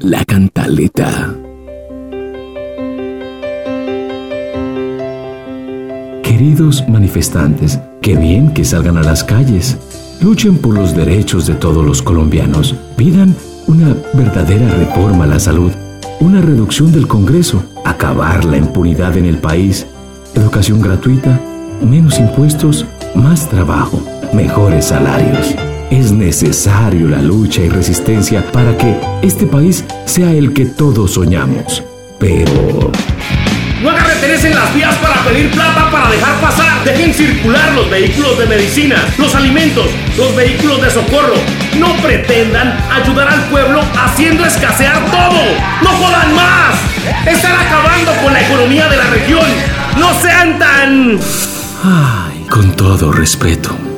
La cantaleta. Queridos manifestantes, qué bien que salgan a las calles. Luchen por los derechos de todos los colombianos. Pidan una verdadera reforma a la salud, una reducción del Congreso, acabar la impunidad en el país, educación gratuita, menos impuestos, más trabajo, mejores salarios. Es necesario la lucha y resistencia para que este país sea el que todos soñamos. Pero... No en las vías para pedir plata para dejar pasar. Dejen circular los vehículos de medicina, los alimentos, los vehículos de socorro. No pretendan ayudar al pueblo haciendo escasear todo. ¡No jodan más! Están acabando con la economía de la región. No sean tan... Ay, con todo respeto.